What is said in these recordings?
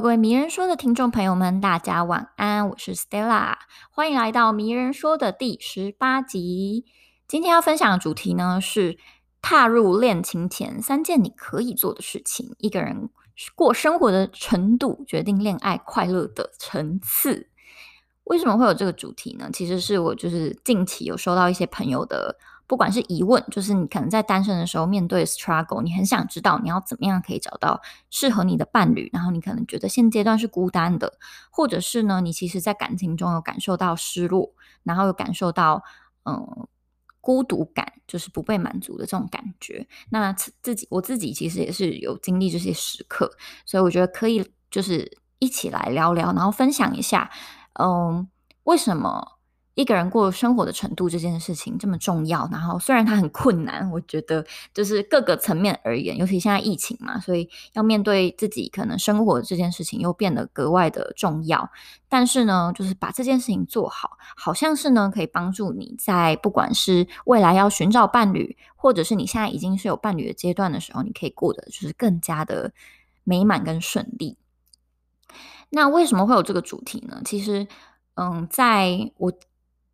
各位迷人说的听众朋友们，大家晚安，我是 Stella，欢迎来到迷人说的第十八集。今天要分享的主题呢是踏入恋情前三件你可以做的事情。一个人过生活的程度决定恋爱快乐的层次。为什么会有这个主题呢？其实是我就是近期有收到一些朋友的。不管是疑问，就是你可能在单身的时候面对 struggle，你很想知道你要怎么样可以找到适合你的伴侣，然后你可能觉得现阶段是孤单的，或者是呢，你其实在感情中有感受到失落，然后有感受到嗯孤独感，就是不被满足的这种感觉。那自己我自己其实也是有经历这些时刻，所以我觉得可以就是一起来聊聊，然后分享一下，嗯，为什么？一个人过生活的程度这件事情这么重要，然后虽然它很困难，我觉得就是各个层面而言，尤其现在疫情嘛，所以要面对自己可能生活这件事情又变得格外的重要。但是呢，就是把这件事情做好，好像是呢可以帮助你在不管是未来要寻找伴侣，或者是你现在已经是有伴侣的阶段的时候，你可以过得就是更加的美满跟顺利。那为什么会有这个主题呢？其实，嗯，在我。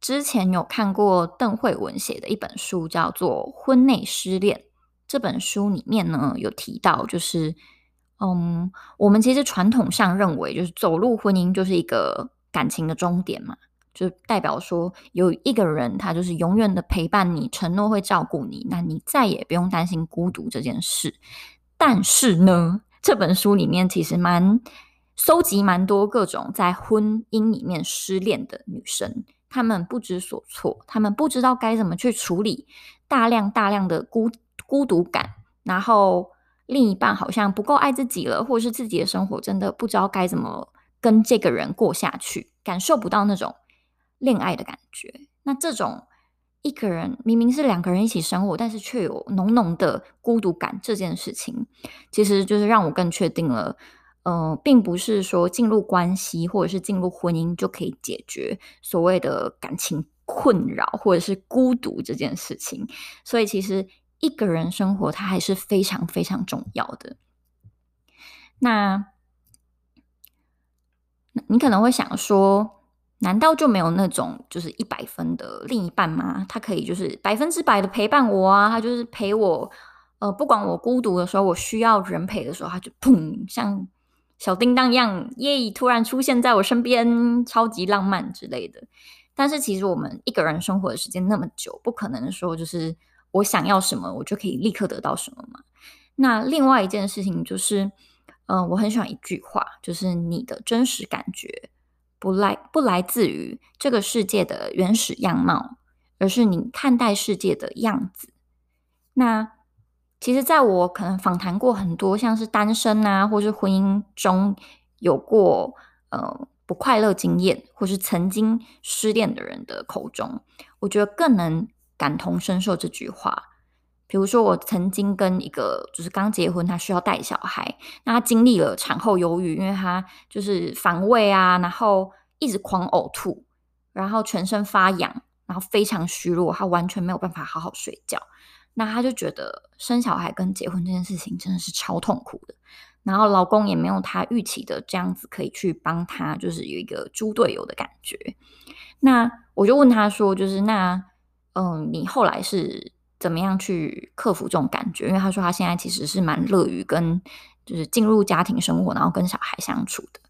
之前有看过邓惠文写的一本书，叫做《婚内失恋》。这本书里面呢，有提到，就是，嗯，我们其实传统上认为，就是走入婚姻就是一个感情的终点嘛，就代表说有一个人他就是永远的陪伴你，承诺会照顾你，那你再也不用担心孤独这件事。但是呢，这本书里面其实蛮收集蛮多各种在婚姻里面失恋的女生。他们不知所措，他们不知道该怎么去处理大量大量的孤孤独感，然后另一半好像不够爱自己了，或者是自己的生活真的不知道该怎么跟这个人过下去，感受不到那种恋爱的感觉。那这种一个人明明是两个人一起生活，但是却有浓浓的孤独感，这件事情其实就是让我更确定了。呃，并不是说进入关系或者是进入婚姻就可以解决所谓的感情困扰或者是孤独这件事情。所以，其实一个人生活它还是非常非常重要的。那，你可能会想说，难道就没有那种就是一百分的另一半吗？他可以就是百分之百的陪伴我啊，他就是陪我，呃，不管我孤独的时候，我需要人陪的时候，他就砰，像。小叮当一样，耶！突然出现在我身边，超级浪漫之类的。但是其实我们一个人生活的时间那么久，不可能说就是我想要什么，我就可以立刻得到什么嘛。那另外一件事情就是，嗯、我很喜欢一句话，就是你的真实感觉不来不来自于这个世界的原始样貌，而是你看待世界的样子。那。其实，在我可能访谈过很多像是单身啊，或是婚姻中有过呃不快乐经验，或是曾经失恋的人的口中，我觉得更能感同身受这句话。比如说，我曾经跟一个就是刚结婚，他需要带小孩，那他经历了产后忧郁，因为他就是反胃啊，然后一直狂呕吐，然后全身发痒，然后非常虚弱，他完全没有办法好好睡觉。那他就觉得生小孩跟结婚这件事情真的是超痛苦的，然后老公也没有他预期的这样子可以去帮他，就是有一个猪队友的感觉。那我就问他说，就是那嗯，你后来是怎么样去克服这种感觉？因为他说他现在其实是蛮乐于跟就是进入家庭生活，然后跟小孩相处的。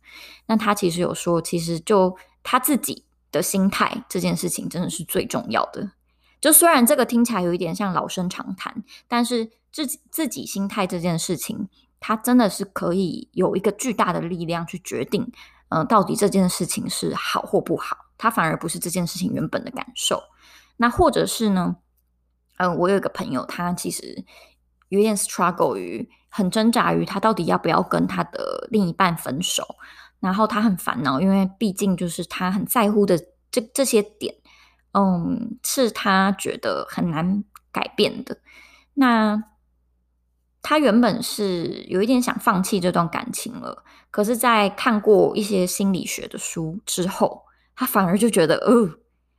那他其实有说，其实就他自己的心态这件事情真的是最重要的。就虽然这个听起来有一点像老生常谈，但是自己自己心态这件事情，它真的是可以有一个巨大的力量去决定，嗯、到底这件事情是好或不好。它反而不是这件事情原本的感受。那或者是呢，嗯、我有一个朋友，他其实有点 struggle 于很挣扎于他到底要不要跟他的另一半分手，然后他很烦恼，因为毕竟就是他很在乎的这这些点。嗯，是他觉得很难改变的。那他原本是有一点想放弃这段感情了，可是，在看过一些心理学的书之后，他反而就觉得，哦，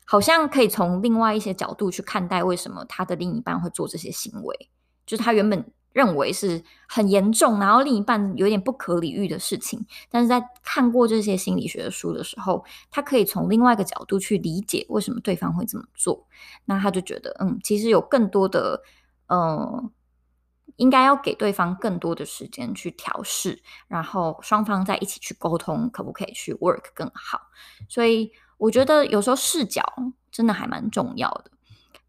好像可以从另外一些角度去看待为什么他的另一半会做这些行为。就是他原本认为是很严重，然后另一半有点不可理喻的事情。但是在看过这些心理学的书的时候，他可以从另外一个角度去理解为什么对方会这么做。那他就觉得，嗯，其实有更多的，嗯，应该要给对方更多的时间去调试，然后双方再一起去沟通，可不可以去 work 更好。所以我觉得有时候视角真的还蛮重要的。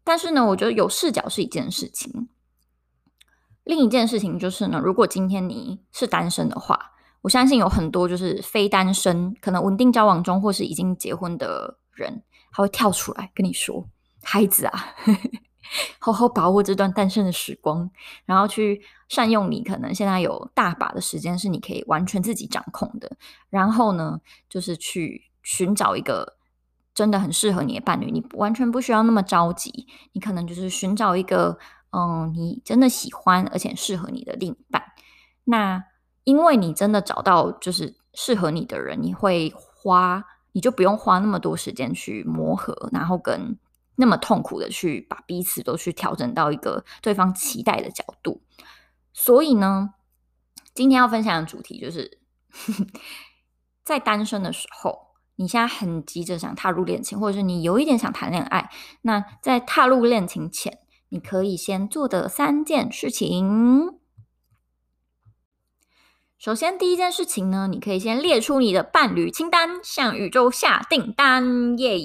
但是呢，我觉得有视角是一件事情。另一件事情就是呢，如果今天你是单身的话，我相信有很多就是非单身，可能稳定交往中或是已经结婚的人，他会跳出来跟你说：“孩子啊，好好把握这段单身的时光，然后去善用你可能现在有大把的时间是你可以完全自己掌控的，然后呢，就是去寻找一个真的很适合你的伴侣，你完全不需要那么着急，你可能就是寻找一个。”嗯，你真的喜欢而且适合你的另一半，那因为你真的找到就是适合你的人，你会花，你就不用花那么多时间去磨合，然后跟那么痛苦的去把彼此都去调整到一个对方期待的角度。所以呢，今天要分享的主题就是，在单身的时候，你现在很急着想踏入恋情，或者是你有一点想谈恋爱，那在踏入恋情前。你可以先做的三件事情。首先，第一件事情呢，你可以先列出你的伴侣清单，向宇宙下订单耶。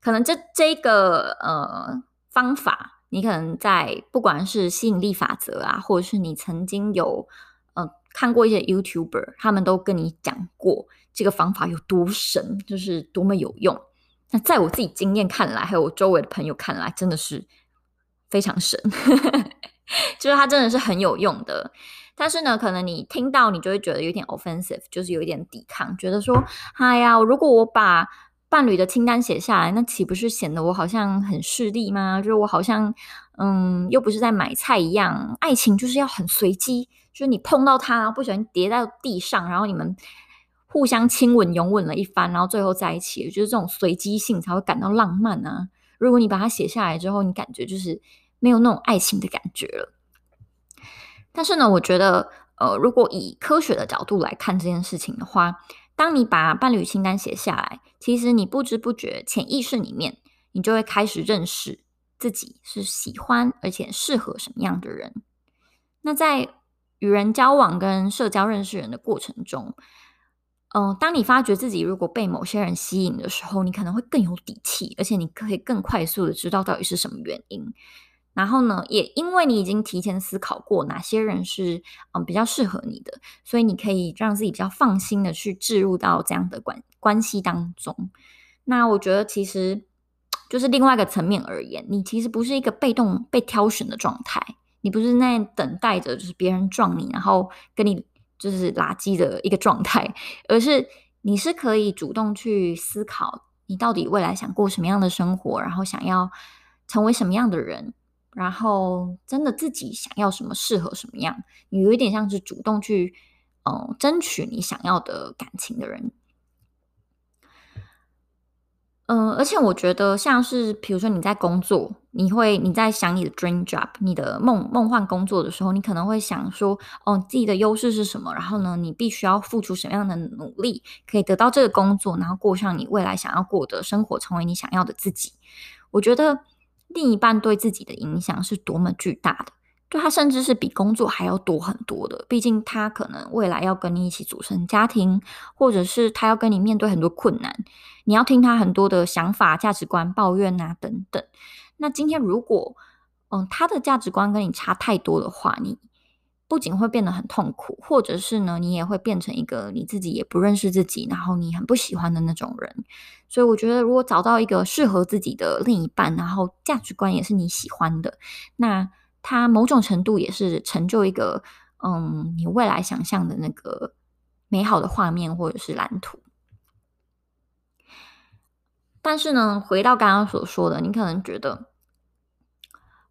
可能这这个呃方法，你可能在不管是吸引力法则啊，或者是你曾经有呃看过一些 YouTuber，他们都跟你讲过这个方法有多神，就是多么有用。那在我自己经验看来，还有我周围的朋友看来，真的是。非常神，就是它真的是很有用的。但是呢，可能你听到你就会觉得有点 offensive，就是有一点抵抗，觉得说：“哎呀，如果我把伴侣的清单写下来，那岂不是显得我好像很势利吗？就是我好像嗯，又不是在买菜一样。爱情就是要很随机，就是你碰到他，不小心跌到地上，然后你们互相亲吻、拥吻了一番，然后最后在一起，就是这种随机性才会感到浪漫啊。如果你把它写下来之后，你感觉就是。没有那种爱情的感觉了。但是呢，我觉得，呃，如果以科学的角度来看这件事情的话，当你把伴侣清单写下来，其实你不知不觉潜意识里面，你就会开始认识自己是喜欢而且适合什么样的人。那在与人交往跟社交认识人的过程中，嗯、当你发觉自己如果被某些人吸引的时候，你可能会更有底气，而且你可以更快速的知道到底是什么原因。然后呢，也因为你已经提前思考过哪些人是嗯比较适合你的，所以你可以让自己比较放心的去置入到这样的关关系当中。那我觉得其实就是另外一个层面而言，你其实不是一个被动被挑选的状态，你不是在等待着就是别人撞你，然后跟你就是垃圾的一个状态，而是你是可以主动去思考你到底未来想过什么样的生活，然后想要成为什么样的人。然后，真的自己想要什么，适合什么样，你有一点像是主动去，嗯，争取你想要的感情的人。嗯，而且我觉得，像是比如说你在工作，你会你在想你的 dream job，你的梦梦幻工作的时候，你可能会想说，哦，自己的优势是什么？然后呢，你必须要付出什么样的努力，可以得到这个工作，然后过上你未来想要过的生活，成为你想要的自己。我觉得。另一半对自己的影响是多么巨大的，就他甚至是比工作还要多很多的。毕竟他可能未来要跟你一起组成家庭，或者是他要跟你面对很多困难，你要听他很多的想法、价值观、抱怨啊等等。那今天如果嗯他的价值观跟你差太多的话，你。不仅会变得很痛苦，或者是呢，你也会变成一个你自己也不认识自己，然后你很不喜欢的那种人。所以我觉得，如果找到一个适合自己的另一半，然后价值观也是你喜欢的，那他某种程度也是成就一个嗯，你未来想象的那个美好的画面或者是蓝图。但是呢，回到刚刚所说的，你可能觉得，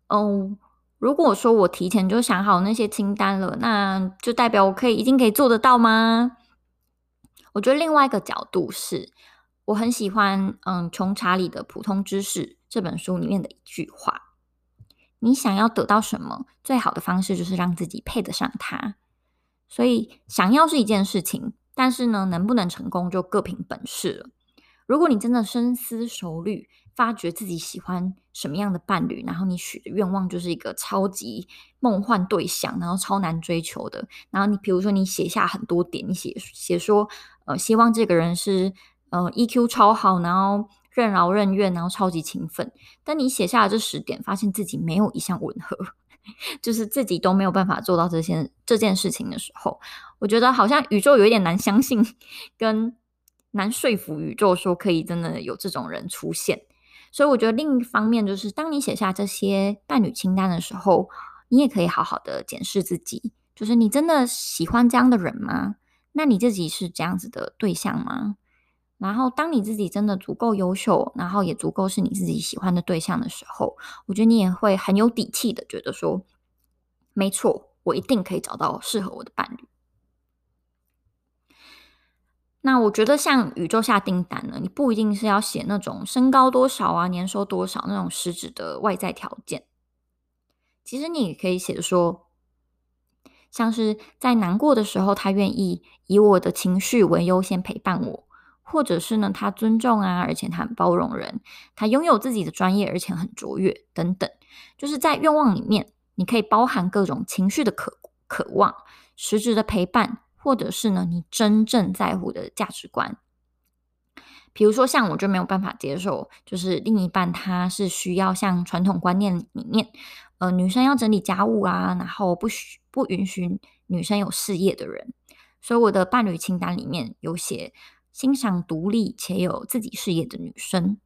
哦。如果说我提前就想好那些清单了，那就代表我可以一定可以做得到吗？我觉得另外一个角度是，我很喜欢嗯《穷查理的普通知识》这本书里面的一句话：你想要得到什么，最好的方式就是让自己配得上它。所以，想要是一件事情，但是呢，能不能成功就各凭本事了。如果你真的深思熟虑，发觉自己喜欢什么样的伴侣，然后你许的愿望就是一个超级梦幻对象，然后超难追求的。然后你比如说你写下很多点，你写写说，呃，希望这个人是呃 EQ 超好，然后任劳任怨，然后超级勤奋。但你写下了这十点，发现自己没有一项吻合，就是自己都没有办法做到这些这件事情的时候，我觉得好像宇宙有一点难相信，跟难说服宇宙说可以真的有这种人出现。所以我觉得另一方面就是，当你写下这些伴侣清单的时候，你也可以好好的检视自己，就是你真的喜欢这样的人吗？那你自己是这样子的对象吗？然后，当你自己真的足够优秀，然后也足够是你自己喜欢的对象的时候，我觉得你也会很有底气的觉得说，没错，我一定可以找到适合我的伴侣。那我觉得像宇宙下订单呢，你不一定是要写那种身高多少啊、年收多少那种实质的外在条件。其实你也可以写说，像是在难过的时候，他愿意以我的情绪为优先陪伴我，或者是呢，他尊重啊，而且他很包容人，他拥有自己的专业，而且很卓越等等。就是在愿望里面，你可以包含各种情绪的渴渴望，实质的陪伴。或者是呢，你真正在乎的价值观，比如说像我就没有办法接受，就是另一半他是需要像传统观念里面，呃，女生要整理家务啊，然后不许不允许女生有事业的人。所以我的伴侣清单里面有写欣赏独立且有自己事业的女生。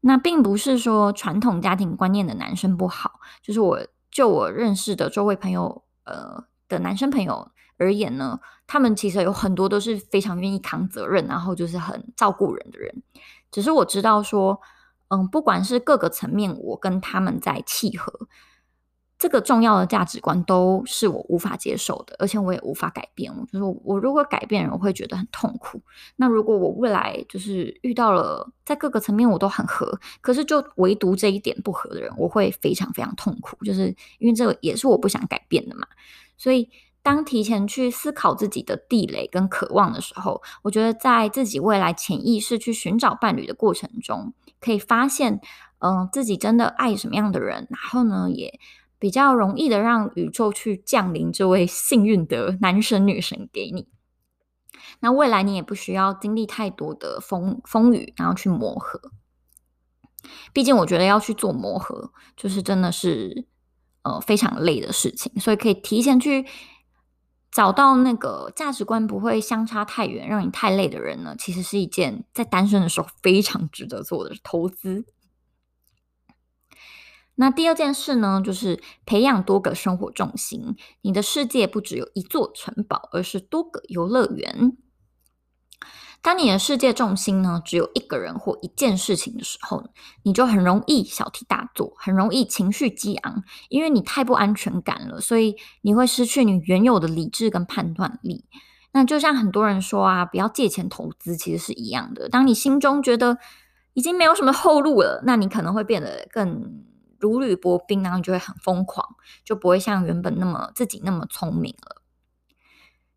那并不是说传统家庭观念的男生不好，就是我就我认识的周围朋友，呃的男生朋友。而言呢，他们其实有很多都是非常愿意扛责任，然后就是很照顾人的人。只是我知道说，嗯，不管是各个层面，我跟他们在契合，这个重要的价值观都是我无法接受的，而且我也无法改变。我就是我如果改变人，我会觉得很痛苦。那如果我未来就是遇到了在各个层面我都很合，可是就唯独这一点不合的人，我会非常非常痛苦。就是因为这也是我不想改变的嘛，所以。当提前去思考自己的地雷跟渴望的时候，我觉得在自己未来潜意识去寻找伴侣的过程中，可以发现，嗯、自己真的爱什么样的人，然后呢，也比较容易的让宇宙去降临这位幸运的男神女神给你。那未来你也不需要经历太多的风风雨，然后去磨合。毕竟我觉得要去做磨合，就是真的是呃非常累的事情，所以可以提前去。找到那个价值观不会相差太远，让你太累的人呢，其实是一件在单身的时候非常值得做的投资。那第二件事呢，就是培养多个生活重心。你的世界不只有一座城堡，而是多个游乐园。当你的世界重心呢，只有一个人或一件事情的时候，你就很容易小题大做，很容易情绪激昂，因为你太不安全感了，所以你会失去你原有的理智跟判断力。那就像很多人说啊，不要借钱投资，其实是一样的。当你心中觉得已经没有什么后路了，那你可能会变得更如履薄冰，然后你就会很疯狂，就不会像原本那么自己那么聪明了。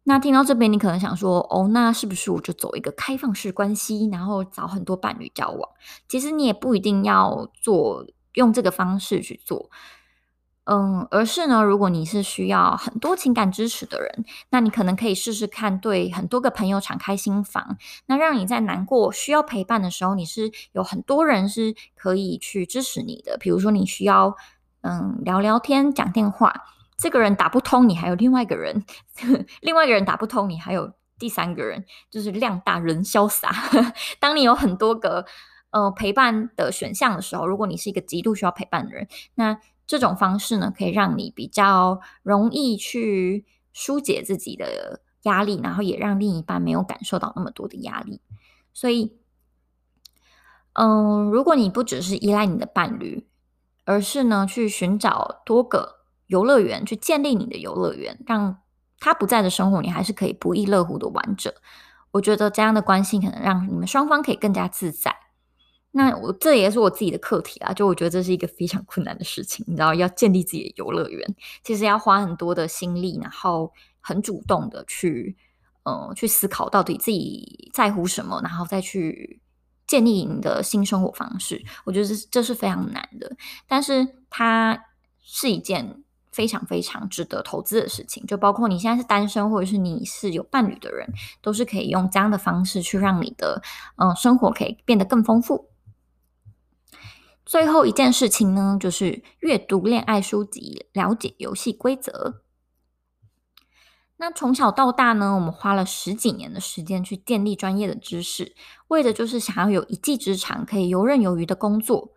那听到这边，你可能想说，哦，那是不是我就走一个开放式关系，然后找很多伴侣交往？其实你也不一定要做用这个方式去做，嗯，而是呢，如果你是需要很多情感支持的人，那你可能可以试试看，对很多个朋友敞开心房，那让你在难过需要陪伴的时候，你是有很多人是可以去支持你的。比如说，你需要嗯聊聊天、讲电话。这个人打不通，你还有另外一个人；另外一个人打不通，你还有第三个人，就是量大人潇洒。当你有很多个呃陪伴的选项的时候，如果你是一个极度需要陪伴的人，那这种方式呢，可以让你比较容易去疏解自己的压力，然后也让另一半没有感受到那么多的压力。所以，嗯、如果你不只是依赖你的伴侣，而是呢去寻找多个。游乐园，去建立你的游乐园，让他不在的生活，你还是可以不亦乐乎的玩着。我觉得这样的关系可能让你们双方可以更加自在。那我这也是我自己的课题啊，就我觉得这是一个非常困难的事情，你知道，要建立自己的游乐园，其实要花很多的心力，然后很主动的去，呃，去思考到底自己在乎什么，然后再去建立你的新生活方式。我觉得这这是非常难的，但是它是一件非常非常值得投资的事情。就包括你现在是单身，或者是你是有伴侣的人，都是可以用这样的方式去让你的，嗯、生活可以变得更丰富。最后一件事情呢，就是阅读恋爱书籍，了解游戏规则。那从小到大呢，我们花了十几年的时间去建立专业的知识，为的就是想要有一技之长，可以游刃有余的工作。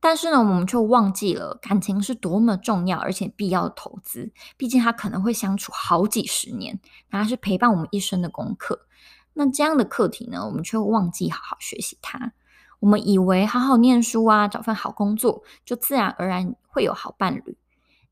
但是呢，我们却忘记了感情是多么重要而且必要的投资。毕竟它可能会相处好几十年，它是陪伴我们一生的功课。那这样的课题呢，我们却忘记好好学习它。我们以为好好念书啊，找份好工作，就自然而然会有好伴侣。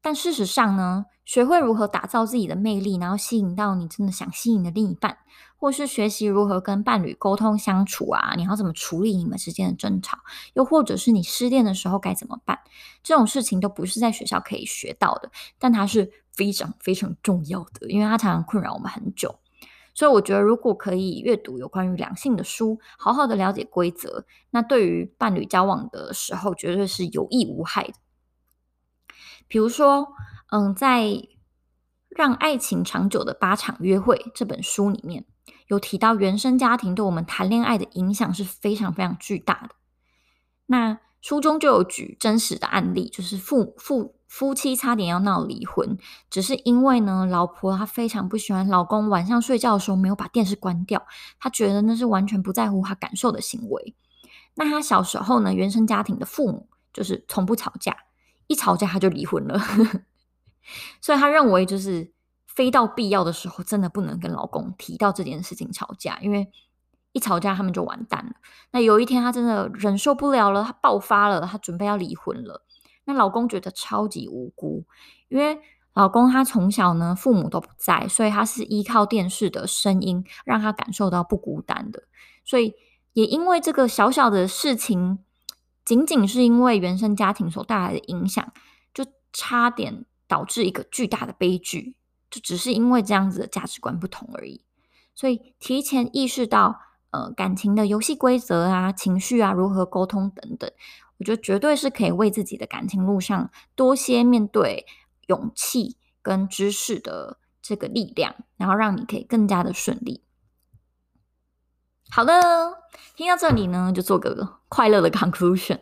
但事实上呢，学会如何打造自己的魅力，然后吸引到你真的想吸引的另一半，或是学习如何跟伴侣沟通相处啊，你要怎么处理你们之间的争吵，又或者是你失恋的时候该怎么办，这种事情都不是在学校可以学到的，但它是非常非常重要的，因为它常常困扰我们很久。所以我觉得，如果可以阅读有关于两性的书，好好的了解规则，那对于伴侣交往的时候，绝对是有益无害的。比如说，嗯，在《让爱情长久的八场约会》这本书里面，有提到原生家庭对我们谈恋爱的影响是非常非常巨大的。那书中就有举真实的案例，就是父父。夫妻差点要闹离婚，只是因为呢，老婆她非常不喜欢老公晚上睡觉的时候没有把电视关掉，她觉得那是完全不在乎她感受的行为。那她小时候呢，原生家庭的父母就是从不吵架，一吵架他就离婚了，所以她认为就是非到必要的时候，真的不能跟老公提到这件事情吵架，因为一吵架他们就完蛋了。那有一天她真的忍受不了了，她爆发了，她准备要离婚了。那老公觉得超级无辜，因为老公他从小呢，父母都不在，所以他是依靠电视的声音让他感受到不孤单的。所以也因为这个小小的事情，仅仅是因为原生家庭所带来的影响，就差点导致一个巨大的悲剧。就只是因为这样子的价值观不同而已。所以提前意识到，呃，感情的游戏规则啊、情绪啊、如何沟通等等。我觉得绝对是可以为自己的感情路上多些面对勇气跟知识的这个力量，然后让你可以更加的顺利。好的，听到这里呢，就做个快乐的 conclusion，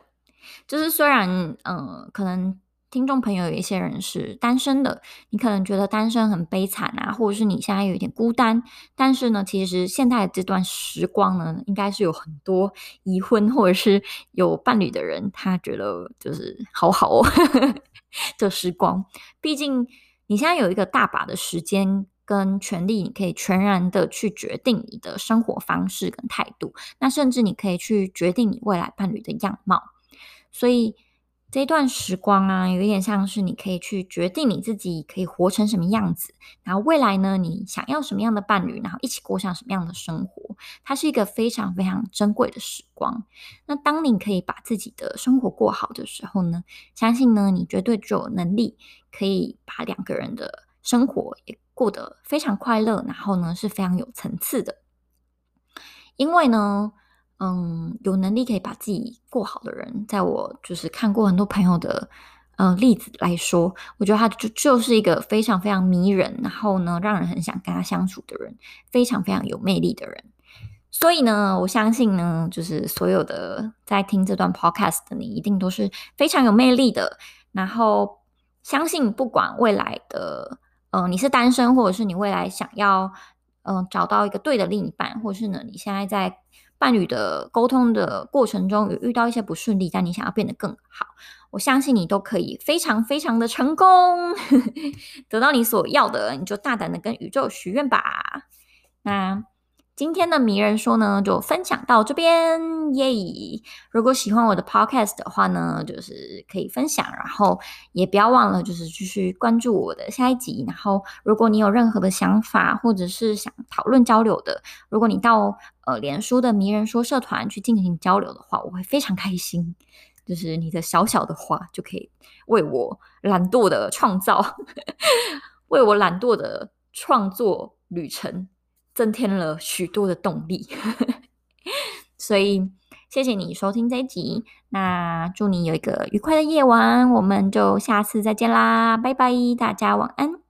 就是虽然嗯、可能。听众朋友，有一些人是单身的，你可能觉得单身很悲惨啊，或者是你现在有一点孤单。但是呢，其实现在这段时光呢，应该是有很多已婚或者是有伴侣的人，他觉得就是好好哦，这时光。毕竟你现在有一个大把的时间跟权利，你可以全然的去决定你的生活方式跟态度，那甚至你可以去决定你未来伴侣的样貌。所以。这段时光啊，有一点像是你可以去决定你自己可以活成什么样子，然后未来呢，你想要什么样的伴侣，然后一起过上什么样的生活，它是一个非常非常珍贵的时光。那当你可以把自己的生活过好的时候呢，相信呢，你绝对就有能力可以把两个人的生活也过得非常快乐，然后呢，是非常有层次的，因为呢。嗯，有能力可以把自己过好的人，在我就是看过很多朋友的、呃、例子来说，我觉得他就就是一个非常非常迷人，然后呢，让人很想跟他相处的人，非常非常有魅力的人。所以呢，我相信呢，就是所有的在听这段 podcast 的你，一定都是非常有魅力的。然后相信不管未来的，嗯、你是单身，或者是你未来想要嗯、找到一个对的另一半，或者是呢，你现在在。伴侣的沟通的过程中有遇到一些不顺利，但你想要变得更好，我相信你都可以非常非常的成功，得到你所要的，你就大胆的跟宇宙许愿吧。那今天的迷人说呢，就分享到这边耶。如果喜欢我的 podcast 的话呢，就是可以分享，然后也不要忘了，就是继续关注我的下一集。然后，如果你有任何的想法，或者是想讨论交流的，如果你到呃连书的迷人说社团去进行交流的话，我会非常开心。就是你的小小的话，就可以为我懒惰的创造，为我懒惰的创作旅程。增添了许多的动力，所以谢谢你收听这一集。那祝你有一个愉快的夜晚，我们就下次再见啦，拜拜，大家晚安。